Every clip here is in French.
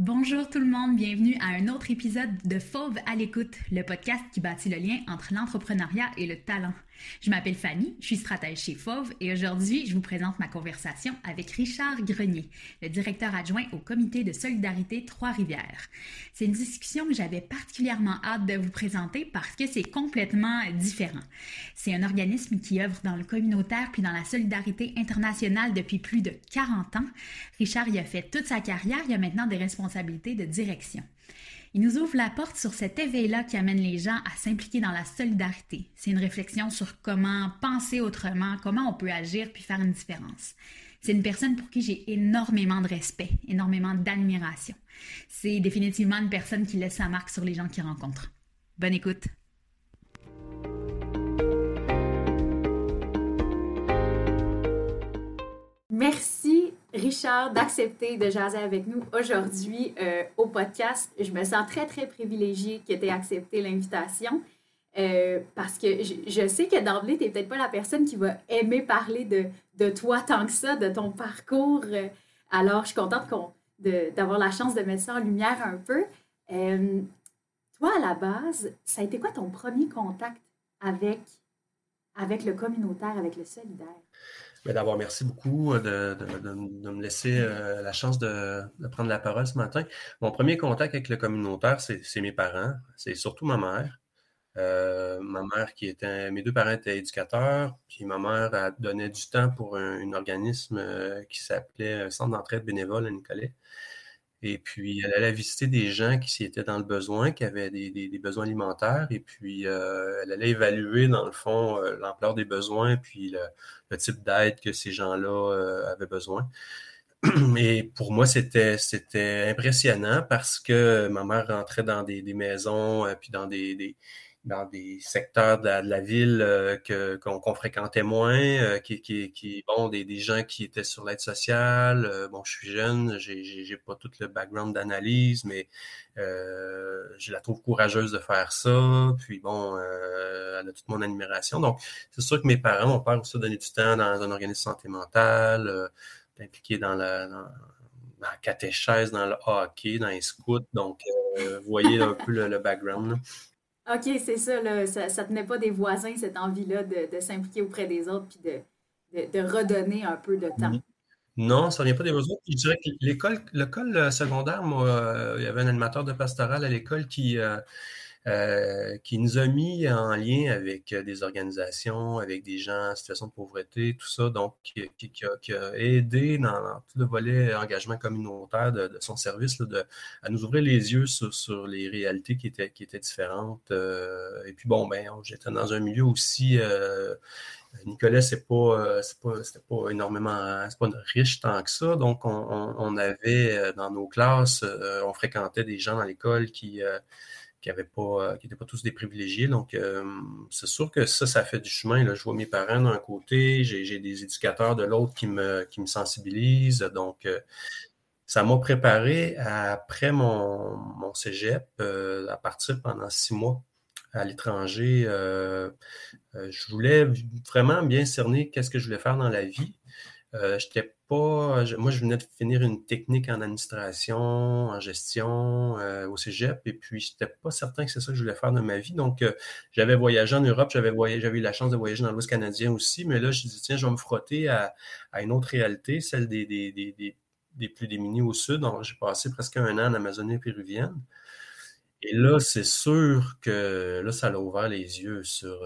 Bonjour tout le monde, bienvenue à un autre épisode de Fauve à l'écoute, le podcast qui bâtit le lien entre l'entrepreneuriat et le talent. Je m'appelle Fanny, je suis stratège chez Fauve et aujourd'hui, je vous présente ma conversation avec Richard Grenier, le directeur adjoint au comité de solidarité Trois-Rivières. C'est une discussion que j'avais particulièrement hâte de vous présenter parce que c'est complètement différent. C'est un organisme qui œuvre dans le communautaire puis dans la solidarité internationale depuis plus de 40 ans. Richard y a fait toute sa carrière, il a maintenant des responsabilités de direction. Il nous ouvre la porte sur cet éveil-là qui amène les gens à s'impliquer dans la solidarité. C'est une réflexion sur comment penser autrement, comment on peut agir puis faire une différence. C'est une personne pour qui j'ai énormément de respect, énormément d'admiration. C'est définitivement une personne qui laisse sa marque sur les gens qu'il rencontre. Bonne écoute. Merci Richard d'accepter de jaser avec nous aujourd'hui euh, au podcast. Je me sens très, très privilégiée que tu aies accepté l'invitation euh, parce que je, sais que d'emblée, tu n'es peut-être pas la personne qui va aimer parler de, de, toi tant que ça, de ton parcours. Alors, je suis contente d'avoir la chance de mettre ça en lumière un peu. Euh, toi, à la base, ça a été quoi ton premier contact avec, avec le communautaire, avec le solidaire? D'abord, merci beaucoup euh, de, me laisser euh, la chance de, prendre la parole ce matin. Mon premier contact avec le communautaire, c'est mes parents, c'est surtout ma mère. Euh, ma mère qui était, mes deux parents étaient éducateurs, puis ma mère a donné du temps pour un, organisme qui s'appelait Centre d'entraide bénévole à Nicolet. Et puis, elle allait visiter des gens qui étaient dans le besoin, qui avaient des, besoins alimentaires. Et puis, euh, elle allait évaluer, dans le fond, euh, l'ampleur des besoins, puis le, type d'aide que ces gens-là euh, avaient besoin. Et pour moi, c'était, c'était impressionnant parce que ma mère rentrait dans des, maisons, puis dans des dans des secteurs de la, ville euh, qu'on, fréquentait moins, euh, qui, bon, des, des gens qui étaient sur l'aide sociale. Euh, bon, je suis jeune, j'ai, pas tout le background d'analyse, mais je la trouve courageuse de faire ça. Puis bon, elle a toute mon admiration. Donc, c'est sûr que mes parents, mon père aussi donné du temps dans un organisme santé mentale, impliqué dans la, catéchèse, dans le hockey, dans les scouts. Donc, vous voyez un peu le, background. OK, c'est ça. Ça ne tenait pas des voisins, cette envie-là de, s'impliquer auprès des autres puis de, redonner un peu de temps. Non, ça vient pas des voisins. Je dirais que l'école, euh, secondaire, euh, il y avait un animateur de pastoral à l'école qui, euh, euh, qui nous a mis en lien avec euh, des organisations, avec des gens en situation de pauvreté, tout ça, donc qui, a, aidé dans, tout le volet engagement communautaire de, son service de, à nous ouvrir les yeux sur, les réalités qui étaient, différentes. Euh, et puis bon, ben, j'étais dans un milieu aussi. Nicolas, c'est pas, pas, pas énormément, c'est pas riche tant que ça. Donc, on, avait dans nos classes, on fréquentait des gens dans l'école qui qui n'étaient pas, qui pas tous des privilégiés. Donc, euh, c'est sûr que ça, ça fait du chemin. Là. Je vois mes parents d'un côté, j'ai des éducateurs de l'autre qui me, sensibilisent. Donc, euh, ça m'a préparé après mon, mon cégep euh, à partir pendant six mois à l'étranger. je voulais vraiment bien cerner qu'est-ce que je voulais faire dans la vie. Euh, j'étais pas. moi, je venais de finir une technique en administration, en gestion euh, au Cégep, et puis je n'étais pas certain que c'est ça que je voulais faire de ma vie. Donc, euh, j'avais voyagé en Europe, j'avais j'avais eu la chance de voyager dans l'Ouest canadien aussi, mais là, je dit, tiens, je vais me frotter à, une autre réalité, celle des, des, plus démunis au sud. Donc, j'ai passé presque un an en Amazonie péruvienne. Et là, c'est sûr que là, ça a ouvert les yeux sur,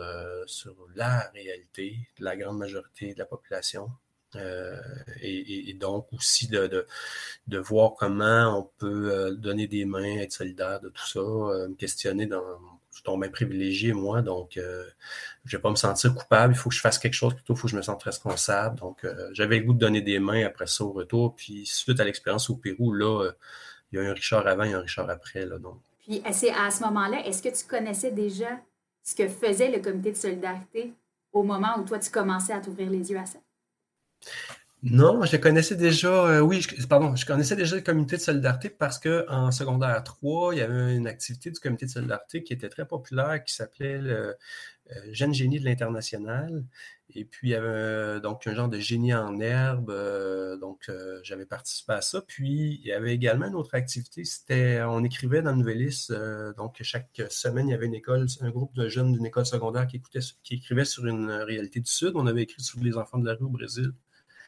sur la réalité de la grande majorité de la population. Euh, et, donc aussi de, de, voir comment on peut euh, donner des mains, être solidaire de tout ça, euh, me questionner dans. Je suis tombé privilégié, moi, donc je ne vais pas me sentir coupable. Il faut que je fasse quelque chose, plutôt il faut que je me sente responsable. Donc, j'avais le goût de donner des mains après ça au retour. Puis, suite à l'expérience au Pérou, là, il y a un Richard avant et un Richard après. Là, donc. Puis, à ce moment-là, est-ce que tu connaissais déjà ce que faisait le comité de solidarité au moment où toi, tu commençais à t'ouvrir les yeux à ça? Non, je connaissais déjà, euh, oui, pardon, je connaissais déjà le comité de solidarité parce qu'en secondaire 3, il y avait une activité du comité de solidarité qui était très populaire qui s'appelait le euh, Jeune Génie de l'International. Et puis, il y avait donc un genre de génie en herbe. Euh, donc, j'avais participé à ça. Puis, il y avait également une autre activité. C'était, on écrivait dans Nouvelliste. donc, chaque semaine, il y avait une école, un groupe de jeunes d'une école secondaire qui, qui écrivait sur une réalité du Sud. On avait écrit sur les enfants de la rue au Brésil.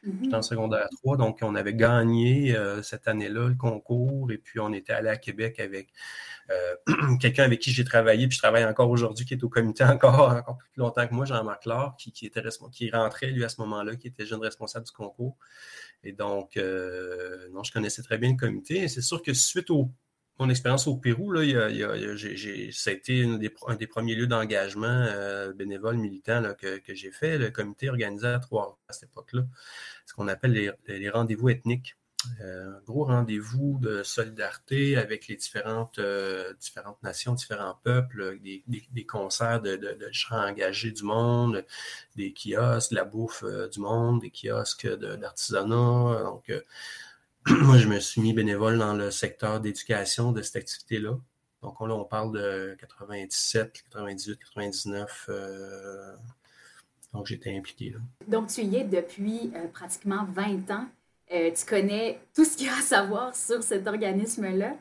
J'étais en mhm. secondaire 3, donc on avait gagné euh, cette année-là le concours et puis on était allé à Québec avec euh, quelqu'un avec qui j'ai travaillé, puis je travaille encore aujourd'hui, qui est au comité encore, encore plus longtemps que moi, Jean-Marc Laure, qui, qui, était qui rentrait lui à ce moment-là, qui était jeune responsable du concours. Et donc, euh, non, je connaissais très bien le comité. Et c'est sûr que suite au mon expérience au Pérou, là, ça a été un des premiers lieux d'engagement euh, bénévole militant que, j'ai fait. Le comité organisé à trois à cette époque-là, ce qu'on appelle les, rendez-vous ethniques. Euh, gros rendez-vous de solidarité avec les différentes, euh, nations, différents peuples, des, concerts de, de, chants engagés du monde, des kiosques, de la bouffe du monde, des kiosques d'artisanat. Donc, moi, je me suis mis bénévole dans le secteur d'éducation de cette activité-là. Donc là, on parle de 97, 98, 99. donc, j'étais impliqué là. Donc, tu y es depuis euh, pratiquement 20 ans. Euh, tu connais tout ce qu'il y a à savoir sur cet organisme-là.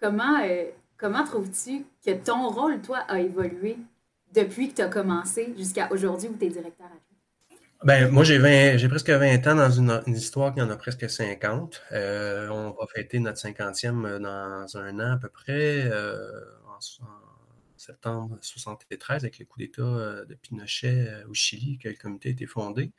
Comment, euh, comment trouves-tu que ton rôle, toi, a évolué depuis que tu as commencé jusqu'à aujourd'hui où tu es directeur adjoint? Ben, moi, j'ai j'ai presque 20 ans dans une, histoire qui en a presque 50. Euh, on va fêter notre 50e euh, dans un an à peu près, euh, en, septembre 73, avec le coup d'État de Pinochet au Chili, que le comité a été fondé.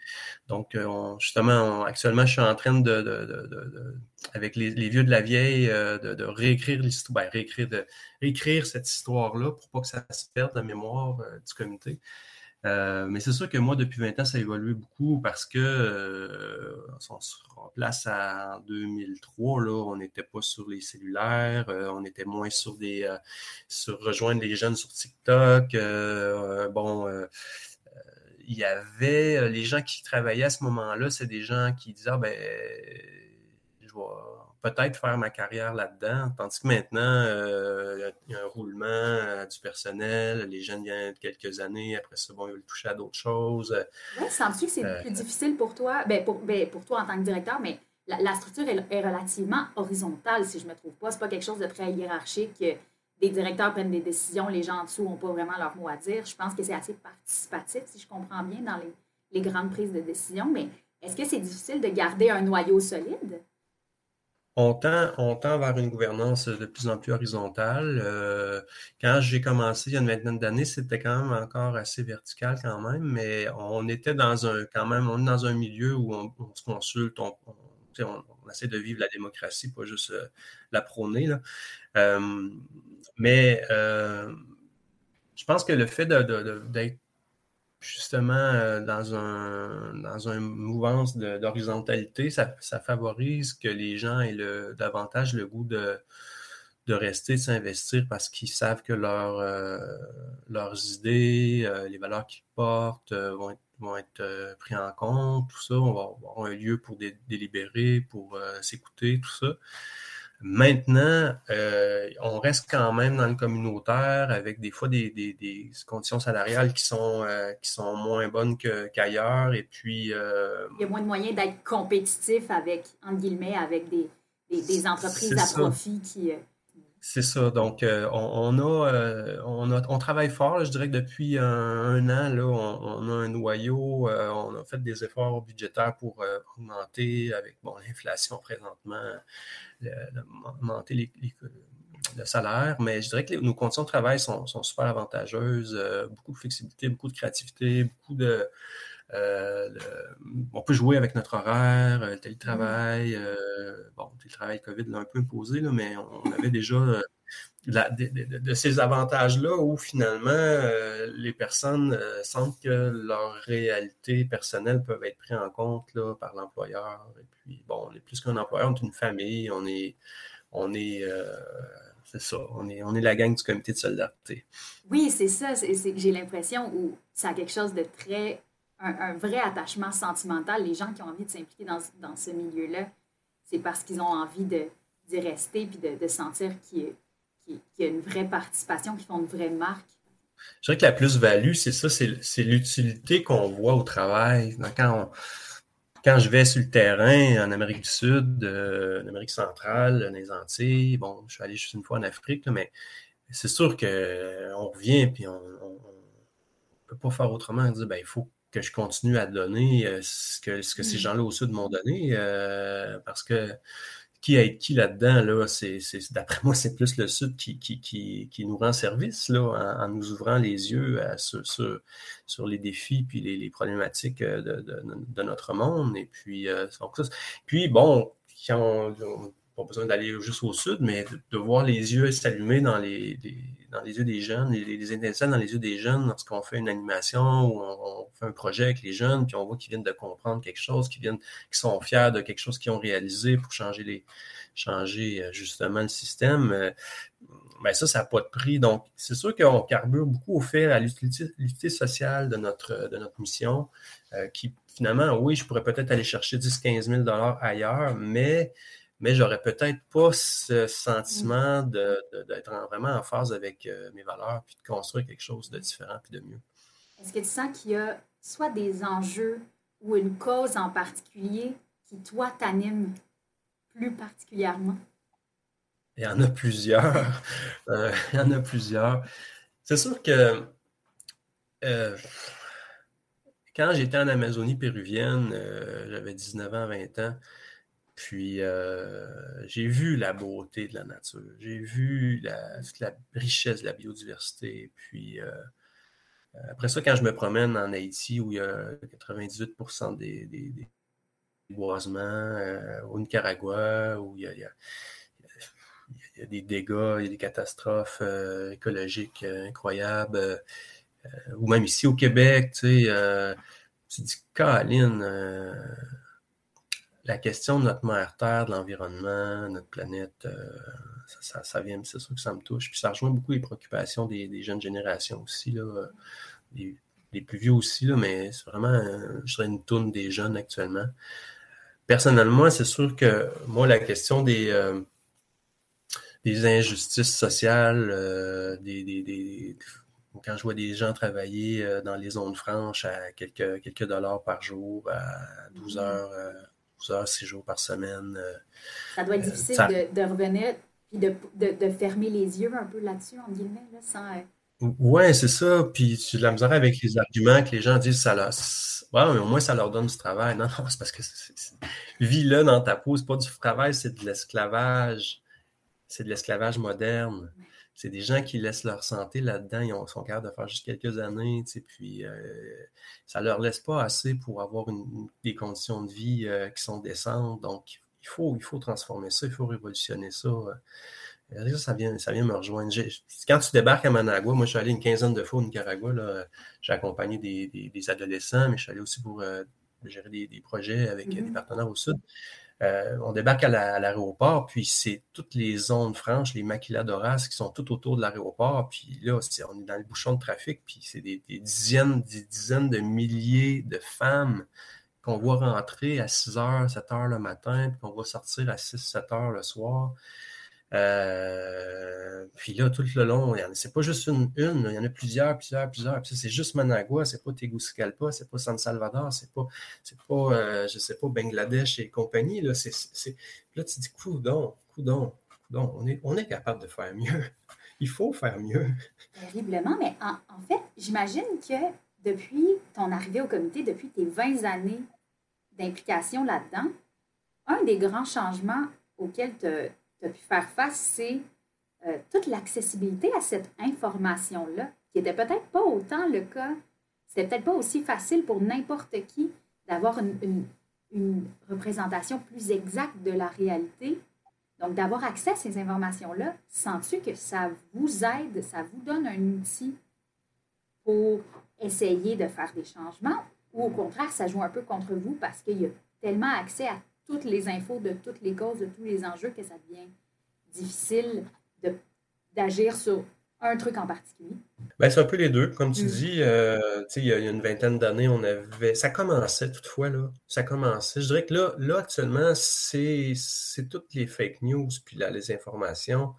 Donc, justement, actuellement, je suis en train de, avec les, vieux de la vieille, de, réécrire l'histoire, ben, réécrire, de, réécrire cette histoire-là pour pas que ça se perde la mémoire du comité. Euh, mais c'est sûr que moi, depuis 20 ans, ça a évolué beaucoup parce que euh, on se remplace en 2003, là, on n'était pas sur les cellulaires, euh, on était moins sur des sur rejoindre les jeunes sur TikTok. bon, il y avait les gens qui travaillaient à ce moment-là, c'est des gens qui disaient ah, ben je vais peut-être faire ma carrière là-dedans. Tandis que maintenant, euh, il y a un roulement euh, du personnel, les jeunes viennent quelques années, après ça, bon, ils veulent toucher à d'autres choses. Oui, sens-tu que c'est euh, plus difficile pour toi, ben pour, ben pour, toi en tant que directeur, mais la, structure est, relativement horizontale, si je ne me trouve pas. Ce n'est pas quelque chose de très hiérarchique. Des directeurs prennent des décisions, les gens en dessous n'ont pas vraiment leur mot à dire. Je pense que c'est assez participatif, si je comprends bien, dans les, les grandes prises de décision. Mais est-ce que c'est difficile de garder un noyau solide? On tend, vers une gouvernance de plus en plus horizontale. Euh, quand j'ai commencé il y a une vingtaine d'années, c'était quand même encore assez vertical quand même, mais on était dans un quand même, on est dans un milieu où on, se consulte, on, essaie de vivre la démocratie, pas juste euh, la prôner. Euh, mais je pense que le fait d'être justement euh, dans un dans une mouvance d'horizontalité, ça, favorise que les gens aient davantage le goût de, rester, de s'investir parce qu'ils savent que euh, leurs idées, euh, les valeurs qu'ils portent vont être, vont être pris en compte, tout ça. On va avoir un lieu pour délibérer, pour s'écouter, tout ça. Maintenant, euh, on reste quand même dans le communautaire avec des fois des, conditions salariales qui sont, euh, qui sont moins bonnes qu'ailleurs. et puis. Euh, Il y a moins de moyens d'être compétitif avec, entre guillemets, avec des, entreprises à profit qui. C'est ça. Donc, on, a, on, a, on travaille fort. je dirais que depuis un, an, là, on, a un noyau. on a fait des efforts budgétaires pour augmenter avec bon, l'inflation présentement augmenter les, le salaire, mais je dirais que nos conditions de travail sont, super avantageuses, euh, beaucoup de flexibilité, beaucoup de créativité, beaucoup de... Euh, on peut jouer avec notre horaire, le télétravail. Euh, bon, le télétravail COVID l'a un peu imposé, mais on avait déjà de, ces avantages-là où finalement les personnes sentent que leur réalité personnelle peuvent être prises en compte par l'employeur. Et puis, bon, on est plus qu'un employeur, on est une famille, on est, on est, c'est ça, on est, la gang du comité de solidarité. Oui, c'est ça. J'ai l'impression où ça a quelque chose de très un, vrai attachement sentimental. Les gens qui ont envie de s'impliquer dans, dans, ce milieu-là, c'est parce qu'ils ont envie d'y rester puis de, de sentir qu'il y, a une vraie participation, qu'ils font une vraie marque. Je dirais que la plus-value, c'est ça, c'est l'utilité qu'on voit au travail. Quand, quand je vais sur le terrain en Amérique du Sud, euh, en Amérique centrale, dans les Antilles, bon, je suis allé juste une fois en Afrique, mais c'est sûr qu'on revient puis on ne peut pas faire autrement. Dire, ben, il faut que je continue à donner euh, ce que, ce que ces mmh. gens-là au Sud m'ont donné euh, parce que qui aide qui là-dedans, là, c'est, d'après moi, c'est plus le Sud qui, qui, qui, nous rend service là, en, nous ouvrant les yeux sur, sur, les défis puis les, problématiques de, de, notre monde. Et puis, euh, puis bon, quand on, pas besoin d'aller juste au sud, mais de, voir les yeux s'allumer dans les, dans les yeux des jeunes, les, les dans les yeux des jeunes lorsqu'on fait une animation ou on, fait un projet avec les jeunes, puis on voit qu'ils viennent de comprendre quelque chose, qu'ils viennent, qu'ils sont fiers de quelque chose qu'ils ont réalisé pour changer les changer euh, justement le système. Euh, ben ça, ça n'a pas de prix. Donc, c'est sûr qu'on carbure beaucoup au fait à l'utilité sociale de notre, de notre mission, euh, qui finalement, oui, je pourrais peut-être aller chercher 10-15 000 ailleurs, mais mais j'aurais peut-être pas ce sentiment d'être vraiment en phase avec euh, mes valeurs, puis de construire quelque chose de différent, puis de mieux. Est-ce que tu sens qu'il y a soit des enjeux ou une cause en particulier qui, toi, t'anime plus particulièrement? Il y en a plusieurs. Euh, il y en a plusieurs. C'est sûr que euh, quand j'étais en Amazonie péruvienne, j'avais 19 ans, 20 ans, puis, euh, j'ai vu la beauté de la nature, j'ai vu la, la richesse de la biodiversité. Puis, euh, après ça, quand je me promène en Haïti, où il y a 98 des, des, boisements, euh, au Nicaragua, où il y, a, des dégâts, il y a des catastrophes écologiques incroyables, ou même ici au Québec, tu sais, tu dis, Caroline, la question de notre mère Terre, de l'environnement, notre planète, euh, ça, vient, c'est sûr que ça me touche. Puis ça rejoint beaucoup les préoccupations des, jeunes générations aussi, là, les, plus vieux aussi, là, mais c'est vraiment, euh, je dirais, une tourne des jeunes actuellement. Personnellement, c'est sûr que moi, la question des, euh, des injustices sociales, des, quand je vois des gens travailler dans les zones franches à quelques, quelques dollars par jour, à 12 mm-hmm. heures 12 heures, 6 jours par semaine. Euh, ça doit être euh, difficile de, revenir et de, de, fermer les yeux un peu là-dessus, en guillemets, là, sans. Euh, oui, c'est ça. Puis tu de la misère avec les arguments que les gens disent ça leur. Ouais, mais au moins ça leur donne du travail. Non, non, c'est parce que vie là dans ta peau, c'est pas du travail, c'est de l'esclavage. C'est de l'esclavage moderne c'est des gens qui laissent leur santé là-dedans, ils ont, sont capables de faire juste quelques années, tu sais, puis euh, ça leur laisse pas assez pour avoir des conditions de vie euh, qui sont décentes. Donc, il faut, il faut transformer ça, il faut révolutionner ça. Euh, ça vient, ça vient me rejoindre. Quand tu débarques à Managua, moi je suis allé une quinzaine de fois au Nicaragua, j'ai accompagné des, adolescents, mais je suis allé aussi pour gérer des, projets avec des mm-hmm. partenaires au sud. Euh, on débarque à l'aéroport, puis c'est toutes les zones franches, les maquiladoras qui sont tout autour de l'aéroport. Puis là, on est dans le bouchon de trafic, puis c'est des, dizaines, des dizaines de milliers de femmes qu'on voit rentrer à 6 h, 7 h le matin, puis qu'on voit sortir à 6, 7 h le soir. Euh, puis là, tout le long, c'est pas juste une, il y en a plusieurs, plusieurs, plusieurs. Puis c'est juste Managua, c'est pas Tegucigalpa, c'est pas San Salvador, c'est pas, c'est pas, euh, je sais pas, Bangladesh et compagnie. Là, c'est, là tu dis, coudon, coudon, coudon, on est, on est capable de faire mieux. Il faut faire mieux. Terriblement, mais en, fait, j'imagine que depuis ton arrivée au comité, depuis tes 20 années d'implication là-dedans, un des grands changements auxquels tu tu as pu faire face, c'est euh, toute l'accessibilité à cette information-là, qui n'était peut-être pas autant le cas. C'était peut-être pas aussi facile pour n'importe qui d'avoir une, représentation plus exacte de la réalité. Donc, d'avoir accès à ces informations-là, sens-tu que ça vous aide, ça vous donne un outil pour essayer de faire des changements? Ou au contraire, ça joue un peu contre vous parce qu'il y a tellement accès à toutes les infos de toutes les causes, de tous les enjeux, que ça devient difficile d'agir sur un truc en particulier? Ben, c'est un peu les deux. Comme tu mm. dis, euh, il y a une vingtaine d'années, on avait. Ça commençait toutefois, là. Ça commençait. Je dirais que là, là actuellement, c'est toutes les fake news puis là, les informations.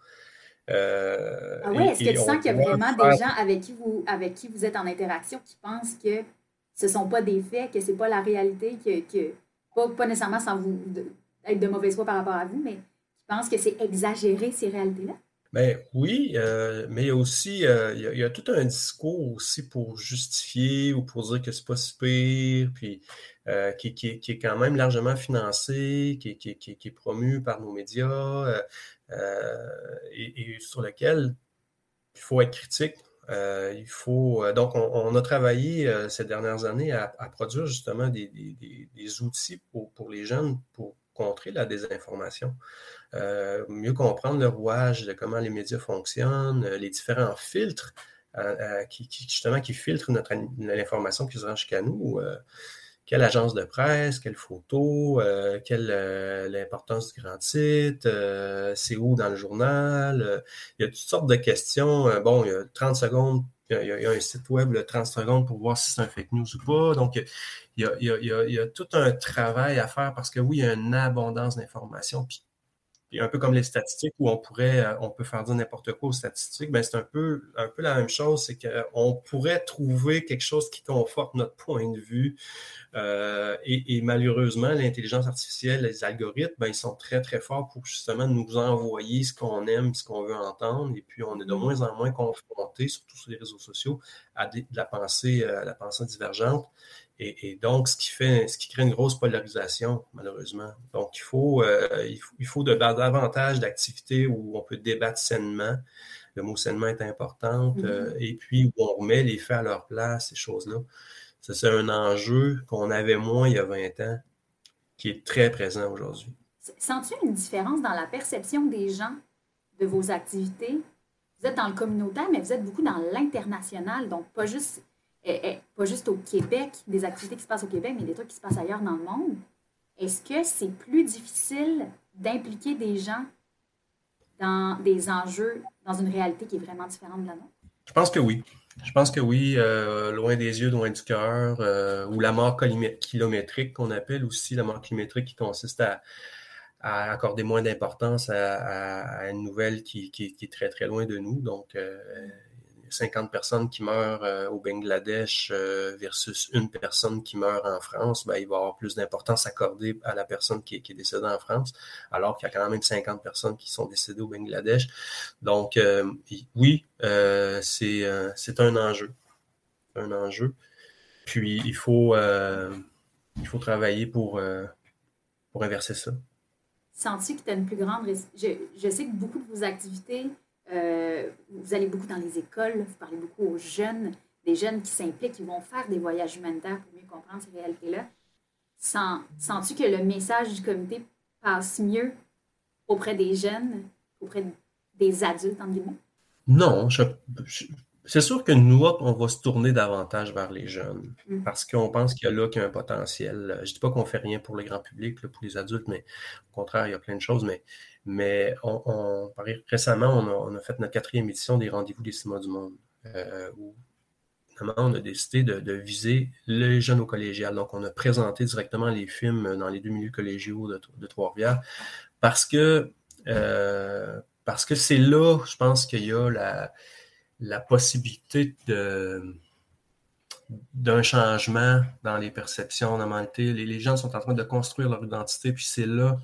Euh, ah oui, est-ce que tu sens qu'il y a vraiment des gens avec qui, vous, avec qui vous êtes en interaction qui pensent que ce ne sont pas des faits, que ce n'est pas la réalité, que, que pas, nécessairement sans vous être de mauvaise foi par rapport à vous, mais qui pensent que c'est exagéré ces réalités-là? Ben oui, euh, mais il y a aussi euh, il, y a, tout un discours aussi pour justifier ou pour dire que c'est pas si pire, puis euh, qui, est quand même largement financé, qui est promu par nos médias et, sur lequel il faut être critique. Il faut donc on, a travaillé ces dernières années à, produire justement des, outils pour, les jeunes pour contrer la désinformation. Euh, mieux comprendre le rouage de comment les médias fonctionnent, euh, les différents filtres euh, qui, justement qui filtrent notre, l'information qui se rend jusqu'à nous. Quelle agence de presse, quelle photo, quelle l'importance du grand titre, c'est où dans le journal. il y a toutes sortes de questions. bon, il y a 30 secondes il y, a, un site web, le 30 secondes, pour voir si c'est un fake news ou pas. Donc, il y, a, il y a, tout un travail à faire parce que oui, il y a une abondance d'informations. Puis un peu comme les statistiques où on pourrait, euh, on peut faire dire n'importe quoi aux statistiques, ben c'est un peu, un peu la même chose, c'est qu'on pourrait trouver quelque chose qui conforte notre point de vue. Euh, et, malheureusement, l'intelligence artificielle, les algorithmes, ben, ils sont très, très forts pour justement nous envoyer ce qu'on aime, ce qu'on veut entendre. Et puis, on est de mm-hmm. moins en moins confronté, surtout sur les réseaux sociaux, à de la pensée, à la pensée divergente. Et, donc, ce qui fait, ce qui crée une grosse polarisation, malheureusement. Donc, il faut, euh, il faut, de, davantage d'activités où on peut débattre sainement. Le mot sainement est important. Mm-hmm. Euh, et puis, où on remet les faits à leur place, ces choses-là. Ça, c'est un enjeu qu'on avait moins il y a 20 ans, qui est très présent aujourd'hui. Sens-tu une différence dans la perception des gens de vos activités? Vous êtes dans le communautaire, mais vous êtes beaucoup dans l'international, donc pas juste pas juste au Québec, des activités qui se passent au Québec, mais des trucs qui se passent ailleurs dans le monde. Est-ce que c'est plus difficile d'impliquer des gens dans des enjeux, dans une réalité qui est vraiment différente de la nôtre? Je pense que oui. Je pense que oui, euh, loin des yeux, loin du cœur, euh, ou la mort kilométrique qu'on appelle aussi, la mort kilométrique qui consiste à, accorder moins d'importance à, une nouvelle qui, est très très loin de nous. Donc, euh, 50 personnes qui meurent euh, au Bangladesh euh, versus une personne qui meurt en France, ben, il va avoir plus d'importance accordée à la personne qui est, décédée en France, alors qu'il y a quand même 50 personnes qui sont décédées au Bangladesh. Donc, euh, oui, c'est un enjeu. Un enjeu. Puis, il faut, il faut travailler pour, pour inverser ça. Sens-tu que tu as une plus grande... Je, je sais que beaucoup de vos activités euh, vous allez beaucoup dans les écoles, vous parlez beaucoup aux jeunes, des jeunes qui s'impliquent, qui vont faire des voyages humanitaires pour mieux comprendre ces réalités-là. Sens-tu que le message du comité passe mieux auprès des jeunes, auprès des adultes, en guillemets? Non, c'est sûr que nous, on va se tourner davantage vers les jeunes mm. parce qu'on pense qu'il y a là qu'il y a un potentiel. Je ne dis pas qu'on fait rien pour le grand public, pour les adultes, mais au contraire, il y a plein de choses. Mais mais on, récemment, on a, fait notre quatrième édition des Rendez-vous des cinémas du monde, euh, où on a décidé de, viser les jeunes au collégial. Donc, on a présenté directement les films dans les deux milieux collégiaux de, Trois-Rivières parce que euh, parce que c'est là, je pense qu'il y a la, la possibilité de d'un changement dans les perceptions, dans la Les, les gens sont en train de construire leur identité, puis c'est là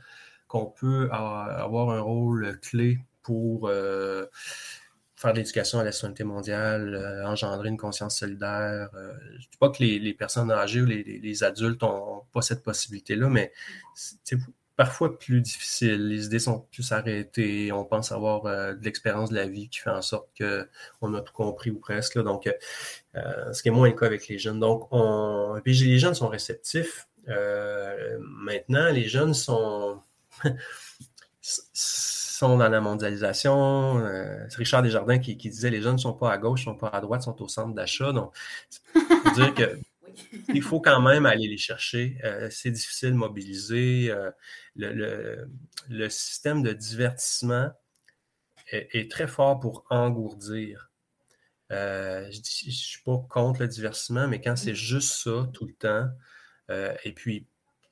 qu'on peut avoir un rôle clé pour euh, faire de l'éducation à la souveraineté mondiale, euh, engendrer une conscience solidaire. Euh, je ne dis pas que les, personnes âgées ou les, adultes n'ont pas cette possibilité-là, mais parfois plus difficile. Les idées sont plus arrêtées. On pense avoir de l'expérience de la vie qui fait en sorte qu'on a tout compris ou presque. Donc, ce qui est moins le cas avec les jeunes. Donc, les jeunes sont réceptifs. maintenant, les jeunes sont dans la mondialisation. Euh, c'est Richard Desjardins qui, qui, disait les jeunes ne sont pas à gauche, ne sont pas à droite, sont au centre d'achat. Donc, dire que il faut quand même aller les chercher. Euh, c'est difficile de mobiliser. Euh, le, le, système de divertissement est, très fort pour engourdir. je ne suis pas contre le divertissement, mais quand c'est juste ça tout le temps, et puis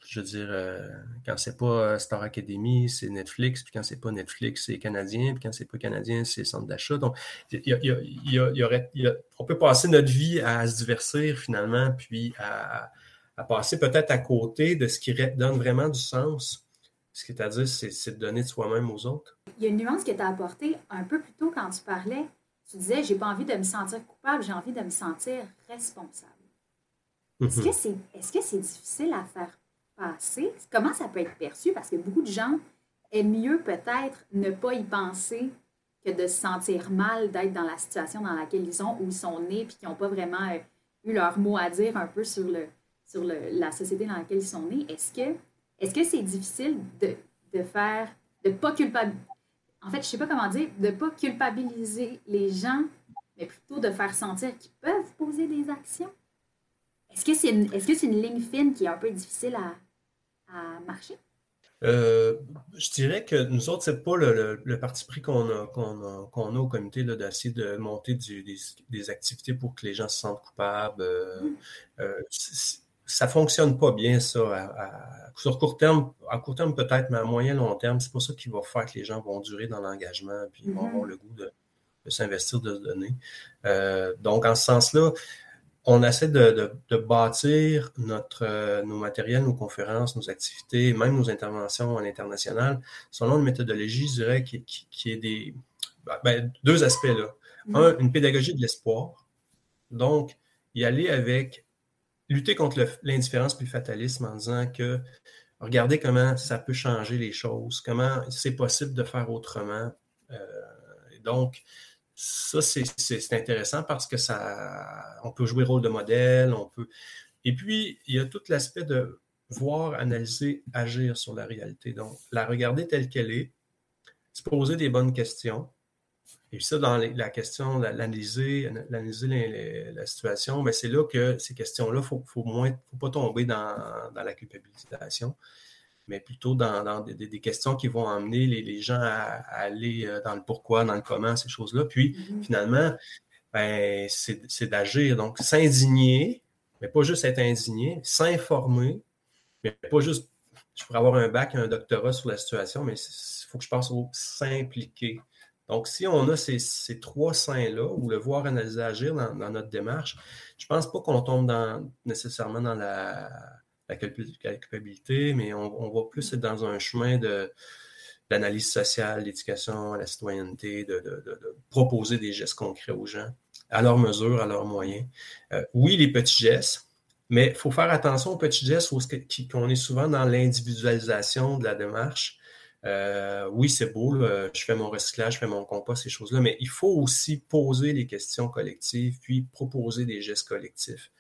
je veux dire, euh, quand c'est pas euh, Star Academy, c'est Netflix, puis quand c'est pas Netflix, c'est canadien, puis quand c'est pas canadien, c'est centre d'achat. Donc, il y, aurait, on peut passer notre vie à se divertir finalement, puis à, passer peut-être à côté de ce qui donne vraiment du sens. Ce qui est à dire, c'est de donner de soi-même aux autres. Il y a une nuance que tu as apportée un peu plus tôt quand tu parlais. Tu disais, j'ai pas envie de me sentir coupable, j'ai envie de me sentir responsable. Est-ce mm-hmm. que c'est est -ce c'est difficile à faire passer, comment ça peut être perçu? Parce que beaucoup de gens aiment mieux peut-être ne pas y penser que de se sentir mal d'être dans la situation dans laquelle ils sont, où ils sont nés, puis qui n'ont pas vraiment euh, eu leur mot à dire un peu sur, le, sur le, la société dans laquelle ils sont nés. Est-ce que c'est difficile de, de faire, de pas culpabiliser, en fait, je sais pas comment dire, de pas culpabiliser les gens, mais plutôt de faire sentir qu'ils peuvent poser des actions? Est-ce que c'est est -ce que c'est une ligne fine qui est un peu difficile à, marcher? Euh, je dirais que nous autres, c'est pas le, parti pris qu'on a, qu'on a, au comité d'essayer de monter des, activités pour que les gens se sentent coupables. Euh, mm. euh, ça fonctionne pas bien, ça. sur court terme, à court terme peut-être, mais à moyen long terme, c'est pas ça qui va faire que les gens vont durer dans l'engagement puis vont mm-hmm. avoir le goût de, s'investir, de se donner. donc, en ce sens-là, on essaie de, bâtir notre, euh, nos matériels, nos conférences, nos activités, même nos interventions à l'international, selon une méthodologie, je dirais, qui, est des ben, ben, deux aspects là. Mm-hmm. Un, une pédagogie de l'espoir. Donc, y aller avec lutter contre l'indifférence puis le fatalisme en disant que regardez comment ça peut changer les choses, comment c'est possible de faire autrement. Euh, donc, ça, c'est intéressant parce que ça, on peut jouer le rôle de modèle, on peut. Et puis, il y a tout l'aspect de voir, analyser, agir sur la réalité. Donc, la regarder telle qu'elle est, se poser des bonnes questions. Et puis ça, dans la question, l'analyser, analyser la situation, mais c'est là que ces questions-là, il faut, faut, faut pas tomber dans, dans la culpabilisation mais plutôt dans, des, questions qui vont amener les, gens à, aller euh, dans le pourquoi, dans le comment, ces choses-là. Puis mm-hmm. finalement, ben, c'est d'agir. Donc, s'indigner, mais pas juste être indigné, s'informer, mais pas juste, je pourrais avoir un bac, un doctorat sur la situation, mais il faut que je pense au s'impliquer. Donc, si on a ces, trois saints-là, ou le voir, analyser, agir dans, notre démarche, je ne pense pas qu'on tombe dans, nécessairement dans la la culpabilité, mais on, va plus être dans un chemin de l'analyse sociale, l'éducation, la citoyenneté, de, proposer des gestes concrets aux gens, à leur mesure, à leurs moyens. Euh, oui, les petits gestes, mais il faut faire attention aux petits gestes où on est souvent dans l'individualisation de la démarche. Euh, oui, c'est beau, je fais mon recyclage, je fais mon compost, ces choses-là, mais il faut aussi poser les questions collectives, puis proposer des gestes collectifs.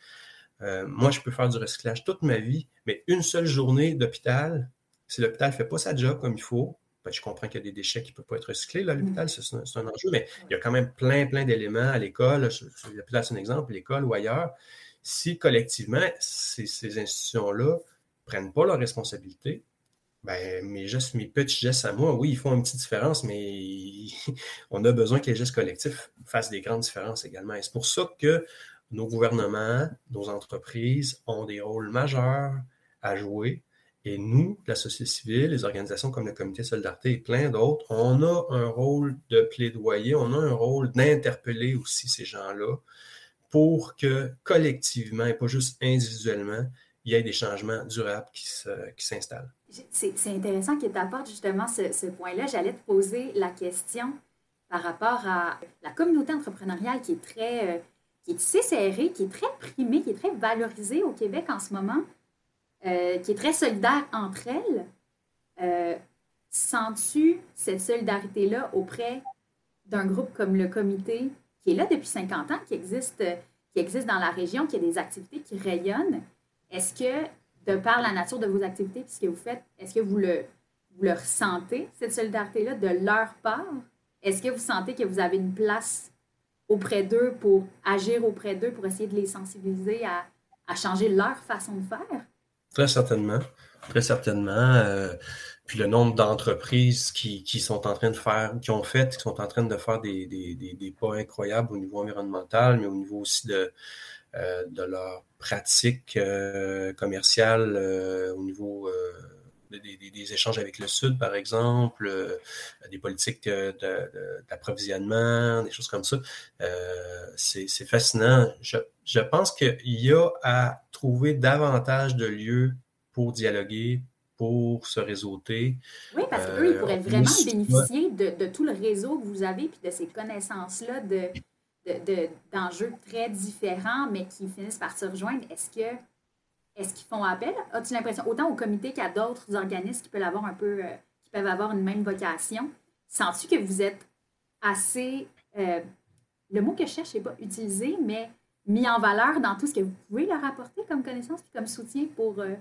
Euh, moi, je peux faire du recyclage toute ma vie, mais une seule journée d'hôpital, si l'hôpital ne fait pas sa job comme il faut, ben, je comprends qu'il y a des déchets qui ne peuvent pas être recyclés à l'hôpital, c'est un, enjeu, mais il y a quand même plein, plein d'éléments à l'école, l'hôpital c'est un exemple, l'école ou ailleurs. Si collectivement, ces, institutions-là ne prennent pas leurs responsabilités, ben, mes gestes, mes petits gestes à moi, oui, ils font une petite différence, mais on a besoin que les gestes collectifs fassent des grandes différences également. Et c'est pour ça que nos gouvernements, nos entreprises ont des rôles majeurs à jouer. Et nous, la société civile, les organisations comme le Comité Solidarité et plein d'autres, on a un rôle de plaidoyer, on a un rôle d'interpeller aussi ces gens-là pour que collectivement et pas juste individuellement, il y ait des changements durables qui s'installent. C'est intéressant que tu apportes justement ce, ce point-là. J'allais te poser la question par rapport à la communauté entrepreneuriale qui est très euh, qui est tissé serré, qui est très primé, qui est très valorisé au Québec en ce moment, euh, qui est très solidaire entre elles. Euh, sens-tu cette solidarité-là auprès d'un groupe comme le comité qui est là depuis 50 ans, qui existe, qui existe dans la région, qui a des activités qui rayonnent? Est-ce que, de par la nature de vos activités et ce que vous faites, est-ce que vous le, vous cette solidarité-là, de leur part? Est-ce que vous sentez que vous avez une place auprès d'eux pour agir auprès d'eux, pour essayer de les sensibiliser à, à, changer leur façon de faire? Très certainement. Très certainement. Euh, puis le nombre d'entreprises qui, qui, sont en train de faire, qui ont fait, qui sont en train de faire des, des, des, pas incroyables au niveau environnemental, mais au niveau aussi de, euh, de leur pratique euh, commerciale, au niveau des, des, échanges avec le Sud, par exemple, des politiques d'approvisionnement, des choses comme ça. C'est fascinant. Je, je pense qu'il y a à trouver davantage de lieux pour dialoguer, pour se réseauter. Oui, parce qu'eux, ils pourraient vraiment bénéficier de, de, tout le réseau que vous avez, puis de ces connaissances-là d'enjeux de, très différents, mais qui finissent par se rejoindre. Est-ce que est-ce qu'ils font appel? As-tu l'impression, autant au comité qu'à d'autres organismes qui peuvent avoir un peu, euh, qui peuvent avoir une même vocation, sens-tu que vous êtes assez, euh, le mot que je cherche n'est pas utilisé, mais mis en valeur dans tout ce que vous pouvez leur apporter comme connaissance et comme soutien pour euh,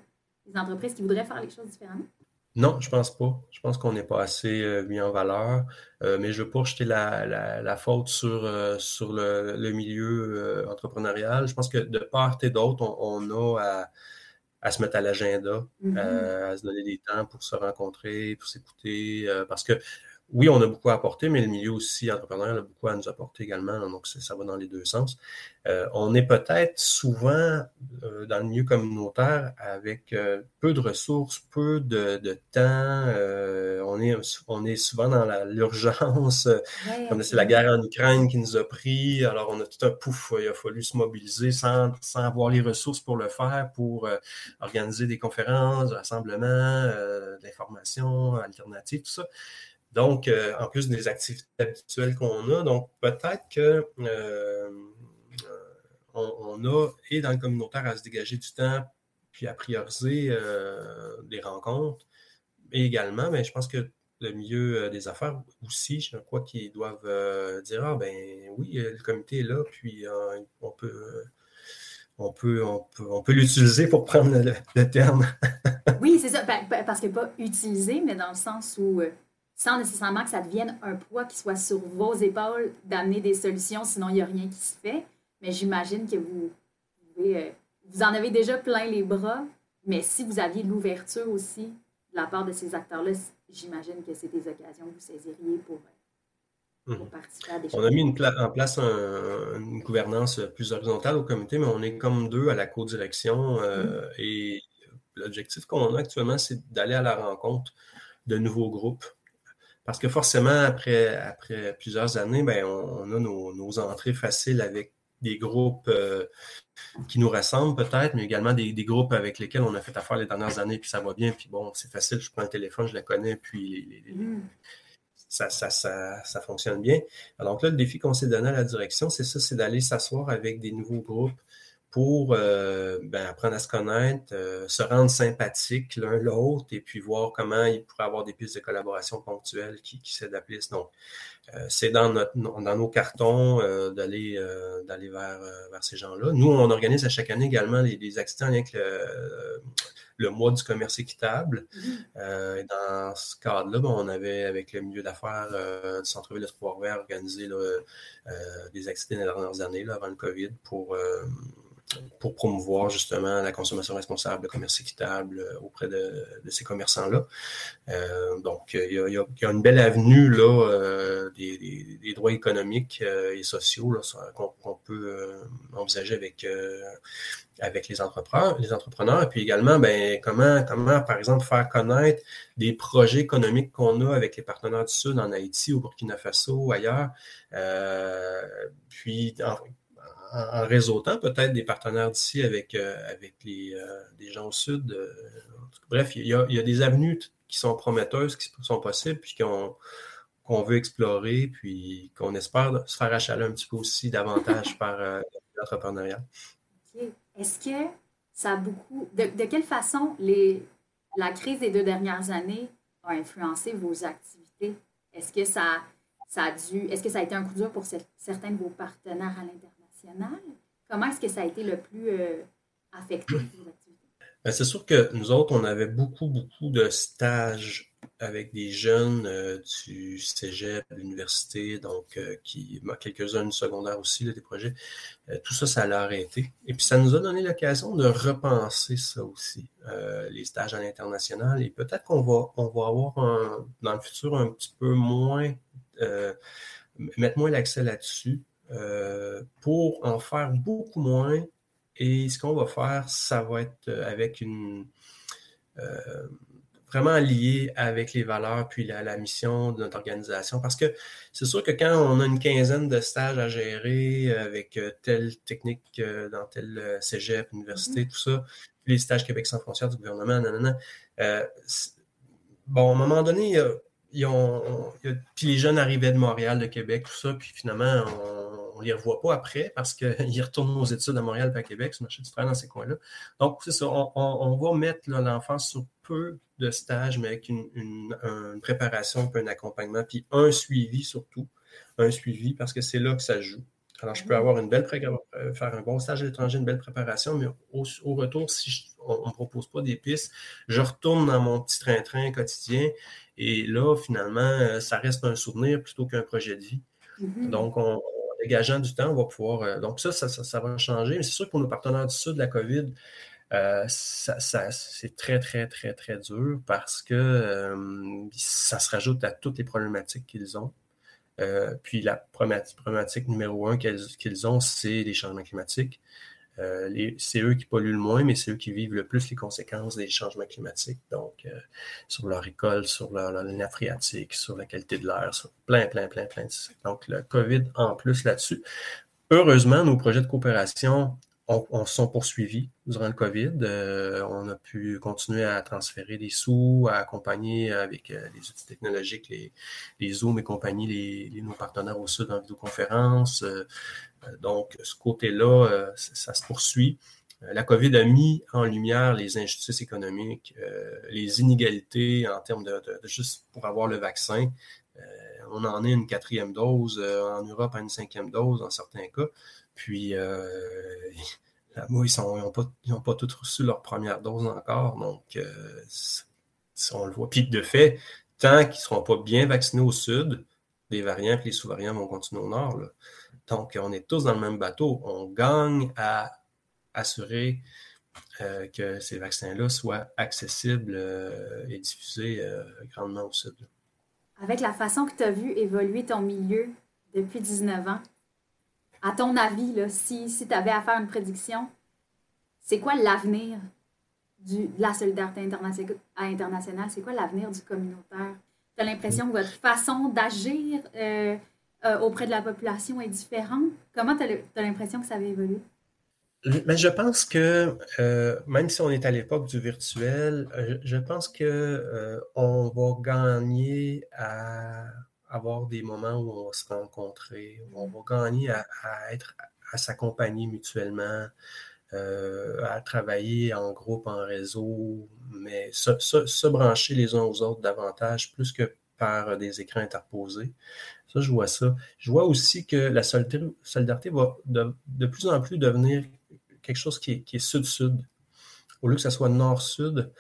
les entreprises qui voudraient faire les choses différemment? Non, je pense pas. Je pense qu'on n'est pas assez euh, mis en valeur. Euh, mais je ne veux pas jeter la, faute sur, euh, sur le, milieu entrepreneurial. Je pense que de part et d'autre, on, a à, se mettre à l'agenda, mm-hmm. à se donner des temps pour se rencontrer, pour s'écouter. parce que oui, on a beaucoup à apporter, mais le milieu aussi entrepreneurial a beaucoup à nous apporter également. Donc, ça va dans les deux sens. Euh, on est peut-être souvent euh, dans le milieu communautaire avec euh, peu de ressources, peu de, temps. on, est, on est souvent dans l'urgence. c'est la guerre en Ukraine qui nous a pris. Alors, on a tout un pouf. Il a fallu se mobiliser sans, sans avoir les ressources pour le faire, pour organiser des conférences, des rassemblements, de l'information alternative, tout ça. Donc, euh, en plus des activités habituelles qu'on a, donc peut-être que euh, on, a, et dans le communautaire, à se dégager du temps, puis à prioriser euh, des rencontres. Et également, mais ben, je pense que le milieu des affaires aussi, je crois qu'ils doivent dire Ah ben oui, le comité est là, puis on peut on peut, on peut, l'utiliser pour prendre le, terme. oui, c'est ça. Ben, ben, parce que pas utiliser, mais dans le sens où sans nécessairement que ça devienne un poids qui soit sur vos épaules d'amener des solutions, sinon il n'y a rien qui se fait. Mais j'imagine que vous, euh, vous en avez déjà plein les bras, mais si vous aviez l'ouverture aussi de la part de ces acteurs-là, j'imagine que c'est des occasions que vous saisiriez pour, euh, mhm. participer à des choses. On a mis en place une gouvernance plus horizontale au comité, mais on est comme deux à la co-direction. Euh, mhm. Et l'objectif qu'on a actuellement, c'est d'aller à la rencontre de nouveaux groupes parce que forcément, après, après plusieurs années, ben, on, a nos, entrées faciles avec des groupes euh, qui nous ressemblent peut-être, mais également des, groupes avec lesquels on a fait affaire les dernières années, puis ça va bien, puis bon, c'est facile, je prends le téléphone, je la connais, puis mm. ça, ça, ça, fonctionne bien. Alors là, le défi qu'on s'est donné à la direction, c'est ça, c'est d'aller s'asseoir avec des nouveaux groupes pour euh, ben, apprendre à se connaître, euh, se rendre sympathique l'un l'autre et puis voir comment il pourrait avoir des pistes de collaboration ponctuelles qui, qui s'établissent. Donc, euh, c'est dans, notre, dans nos cartons d'aller d'aller vers, vers ces gens-là. Nous, on organise à chaque année également les, les accidents avec le, le, mois du commerce équitable. Mm-hmm. et dans ce cadre-là, ben, on avait, avec le milieu d'affaires du centre-ville de Trois-Rivières, organisé des accidents les dernières années là, avant le COVID pour pour promouvoir justement la consommation responsable, le commerce équitable euh, auprès de, ces commerçants-là. Euh, donc, il y, a, une belle avenue là, euh, des, droits économiques et sociaux qu'on peut envisager avec, avec les entrepreneurs, les entrepreneurs. Et puis également, ben, comment, comment, par exemple, faire connaître des projets économiques qu'on a avec les partenaires du Sud en Haïti, au Burkina Faso, ailleurs. puis, en, réseautant peut-être des partenaires d'ici avec, euh, avec les, euh, gens au sud. Euh, bref, il y, a, des avenues qui sont prometteuses, qui sont possibles, puis qu'on veut explorer, puis qu'on espère se faire achaler un petit peu aussi davantage par l'entrepreneuriat. Est-ce que ça a beaucoup. De, quelle façon les, la crise des deux dernières années a influencé vos activités? Est-ce que ça, ça a dû. Est-ce que ça a été un coup dur pour certains de vos partenaires à l'intérieur? Comment est-ce que ça a été le plus euh, affecté? Ben, c'est sûr que nous autres, on avait beaucoup, beaucoup de stages avec des jeunes euh, du cégep, de l'université, donc euh, qui, ben, quelques-uns du secondaire aussi, des projets. Tout ça, ça l'a arrêté. Et puis, ça nous a donné l'occasion de repenser ça aussi, les stages à l'international. Et peut-être qu'on va, on va avoir dans le futur un petit peu moins, mettre moins l'accès là-dessus pour en faire beaucoup moins et ce qu'on va faire, ça va être euh, avec une euh, vraiment lié avec les valeurs puis la, mission de notre organisation. Parce que c'est sûr que quand on a une quinzaine de stages à gérer avec euh, telle technique dans tel cégep, université, mm-hmm. tout ça, puis les stages Québec sans frontières du gouvernement, nanana, bon, à un moment donné, ils ont, puis les jeunes arrivaient de Montréal, de Québec, tout ça, puis finalement, on, ne les revoit pas après parce qu'ils retournent aux études à Montréal et à Québec, le marché du travail dans ces coins-là. Donc, c'est ça, on, va mettre l'enfant sur peu de stages, mais avec une, préparation, un accompagnement, puis un suivi surtout, un suivi parce que c'est là que ça joue. Alors, je peux avoir une belle euh, faire un bon stage à l'étranger, une belle préparation, mais au, retour, si on ne me propose pas des pistes, je retourne dans mon petit train-train quotidien et là, finalement, euh, ça reste un souvenir plutôt qu'un projet de vie. Mm-hmm. Donc, on, dégageant du temps, on va pouvoir. Euh, donc, ça, ça, va changer. Mais c'est sûr que pour nos partenaires du Sud, la COVID, euh, ça, c'est très, très, très, très dur parce que euh, ça se rajoute à toutes les problématiques qu'ils ont. puis la problématique, numéro un qu'ils ont, c'est les changements climatiques. Euh, c'est eux qui polluent le moins, mais c'est eux qui vivent le plus les conséquences des changements climatiques. Donc, euh, sur leur école, sur leur, leur phréatique, sur la qualité de l'air, sur plein, plein, plein, plein de Donc, le COVID en plus là-dessus. Heureusement, nos projets de coopération on, sont poursuivis durant le COVID. Euh, on a pu continuer à transférer des sous, à accompagner avec euh, les outils technologiques, les, les Zoom et compagnie, les, nos partenaires au Sud en vidéoconférence. Euh, donc, ce côté-là, ça se poursuit. La COVID a mis en lumière les injustices économiques, les inégalités en termes de, juste pour avoir le vaccin. on en est une quatrième dose, en Europe à une cinquième dose en certains cas. Puis, euh, là-bas, ils n'ont pas, ils pas tous reçu leur première dose encore. Donc, euh, on le voit. Puis, de fait, tant qu'ils ne seront pas bien vaccinés au sud, les variants et les sous-variants vont continuer au nord. Donc, on est tous dans le même bateau. On gagne à assurer euh, que ces vaccins-là soient accessibles et diffusés grandement au sud. Avec la façon que tu as vu évoluer ton milieu depuis 19 ans, à ton avis, si, tu avais à faire une prédiction, c'est quoi l'avenir de la solidarité internationale? C'est quoi l'avenir du communautaire? Tu as l'impression que votre façon d'agir euh, euh, auprès de la population est différente? Comment tu as l'impression que ça va évoluer? Mais je pense que euh, même si on est à l'époque du virtuel, je pense que on va gagner à avoir des moments où on va se rencontrer, où on va gagner à, être, à s'accompagner mutuellement, euh, à travailler en groupe, en réseau, mais se, brancher les uns aux autres davantage, plus que par des écrans interposés. Ça, je vois ça. Je vois aussi que la solidarité, va de, plus en plus devenir quelque chose qui est sud-sud. Au lieu que ce soit nord-sud,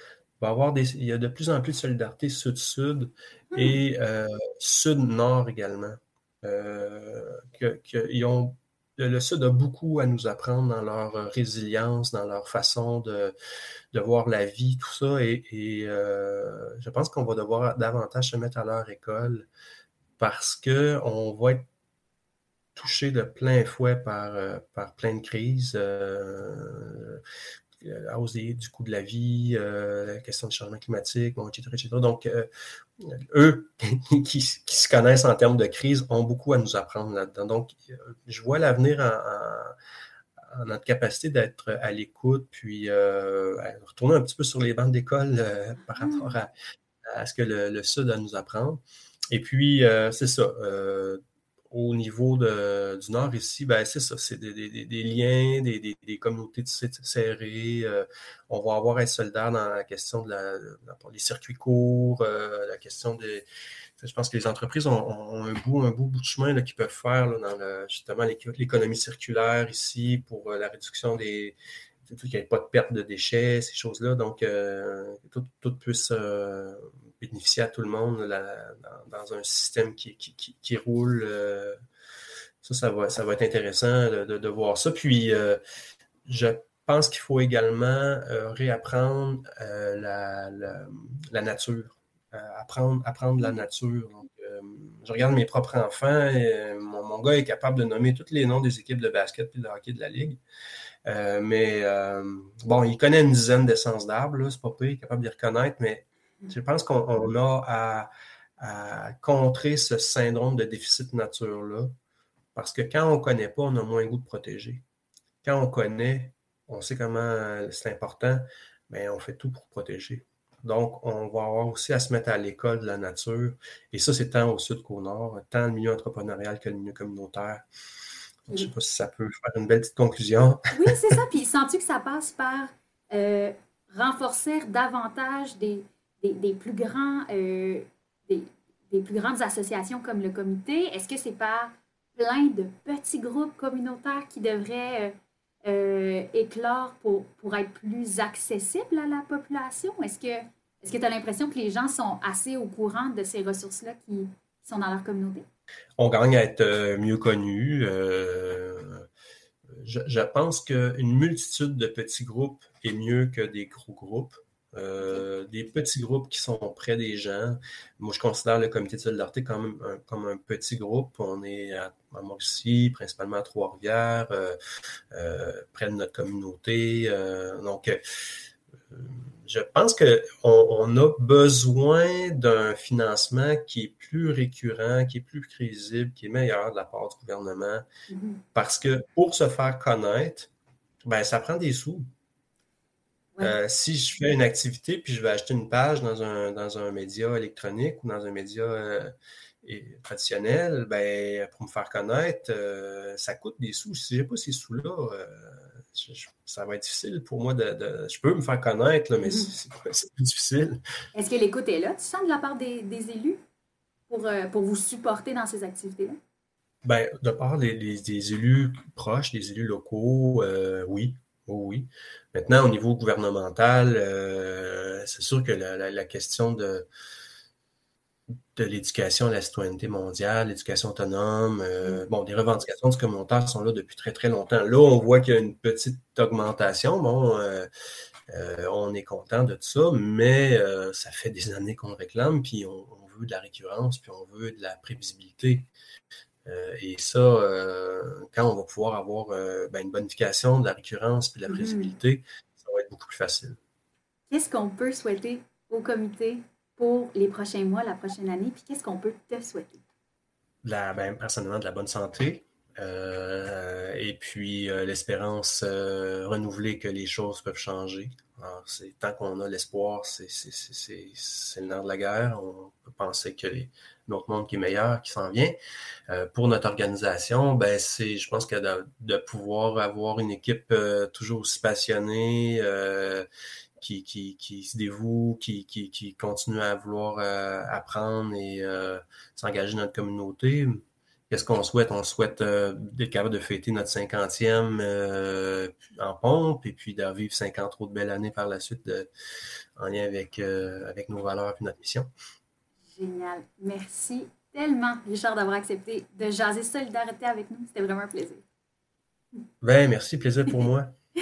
avoir des, il y a de plus en plus de solidarité sud-sud hmm. et euh, sud-nord également. Euh, que, ont, le Sud a beaucoup à nous apprendre dans leur résilience, dans leur façon de, de voir la vie, tout ça. Et, euh, je pense qu'on va devoir davantage se mettre à leur école parce qu'on va être touché de plein fouet par, par plein de crises la hausse du coût de la vie, euh, la question du changement climatique, etc., Donc, euh, eux, qui, se connaissent en termes de crise, ont beaucoup à nous apprendre là-dedans. Donc, euh, je vois l'avenir en, notre capacité d'être à l'écoute, puis retourner un petit peu sur les bancs d'école par mmh. rapport à, ce que le, le, Sud a à nous apprendre. Et puis, c'est ça au niveau du Nord ici, ben, c'est ça, c'est des, liens, des, communautés serrées. Euh, on va avoir un soldat dans la question de la, des circuits courts, euh, la question des. Je pense que les entreprises ont, un bout, un bout, bout de chemin qu'ils peuvent faire dans justement l'économie circulaire ici pour euh, la réduction des, qu'il n'y ait pas de perte de déchets, ces choses-là. Donc, tout, tout, puisse bénéficier à tout le monde dans, un système qui, roule. ça, ça va, ça va être intéressant de, voir ça. Puis, je pense qu'il faut également réapprendre la, nature, apprendre, apprendre la nature je regarde mes propres enfants. mon, gars est capable de nommer tous les noms des équipes de basket et de hockey de la Ligue. Euh, mais euh, bon, il connaît une dizaine d'essences d'arbres, c'est pas pire, il est capable de les reconnaître, mais je pense qu'on a à, contrer ce syndrome de déficit nature-là. Parce que quand on ne connaît pas, on a moins goût de protéger. Quand on connaît, on sait comment c'est important, mais on fait tout pour protéger. Donc, on va avoir aussi à se mettre à l'école de la nature. Et ça, c'est tant au sud qu'au nord, tant le milieu entrepreneurial que le milieu communautaire. Je ne sais pas si ça peut faire une belle petite conclusion. Oui, c'est ça. Puis, sens-tu que ça passe par euh, renforcer davantage des, des, plus grands, euh, des, plus grandes associations comme le comité? Est-ce que c'est par plein de petits groupes communautaires qui devraient euh, éclore pour, pour être plus accessible à la population? Est-ce que est-ce que tu as l'impression que les gens sont assez au courant de ces ressources-là qui sont dans leur communauté? On gagne à être euh, mieux connus. Euh, je, pense qu'une multitude de petits groupes est mieux que des gros groupes. Euh, des petits groupes qui sont près des gens. Moi, je considère le comité de solidarité comme un, comme un petit groupe. On est à, à principalement à Trois-Rivières, près de notre communauté. donc, je pense qu'on on a besoin d'un financement qui est plus récurrent, qui est plus crédible, qui est meilleur de la part du gouvernement. Mm-hmm. Parce que pour se faire connaître, ben, ça prend des sous. Euh, si je fais une activité puis je vais acheter une page dans un, dans un média électronique ou dans un média euh, traditionnel, ben, pour me faire connaître, euh, ça coûte des sous. Si je n'ai pas ces sous-là, ça va être difficile pour moi de, Je peux me faire connaître, mais mhm. c'est plus difficile. Est-ce que l'écoute est là, tu sens, de la part des, élus pour, pour vous supporter dans ces activités-là? Bien, de part des, élus proches, des élus locaux, euh, oui. Oui. Maintenant, au niveau gouvernemental, euh, c'est sûr que la question de de l'éducation à la citoyenneté mondiale, l'éducation autonome. Euh, mm. bon, des revendications du communautaire sont là depuis très, très longtemps. Là, on voit qu'il y a une petite augmentation. Bon, euh, euh, on est content de tout ça, mais ça fait des années qu'on réclame, puis on, veut de la récurrence, puis on veut de la prévisibilité. Et ça, quand on va pouvoir avoir ben, une bonification de la récurrence puis de la mm. prévisibilité, ça va être beaucoup plus facile. Qu'est-ce qu'on peut souhaiter au comité pour les prochains mois, la prochaine année? Puis qu'est-ce qu'on peut te souhaiter? La, ben, personnellement, de la bonne santé. Euh, et puis euh, l'espérance euh, renouvelée que les choses peuvent changer. Alors, c'est, tant qu'on a l'espoir, c'est, le nerf de la guerre. On peut penser que les, autre monde qui est meilleur, qui s'en vient. pour notre organisation, ben, c'est, je pense que de, de pouvoir avoir une équipe toujours aussi passionnée, qui, se dévoue, qui, qui, continue à vouloir euh, apprendre et euh, s'engager dans notre communauté. Qu'est-ce qu'on souhaite? On souhaite euh, être capable de fêter notre 50e en pompe et puis de vivre 50 autres belles années par la suite en lien avec, avec nos valeurs et notre mission. Génial. Merci tellement, Richard, d'avoir accepté de jaser solidarité avec nous. C'était vraiment un plaisir. Ben, merci, plaisir pour moi.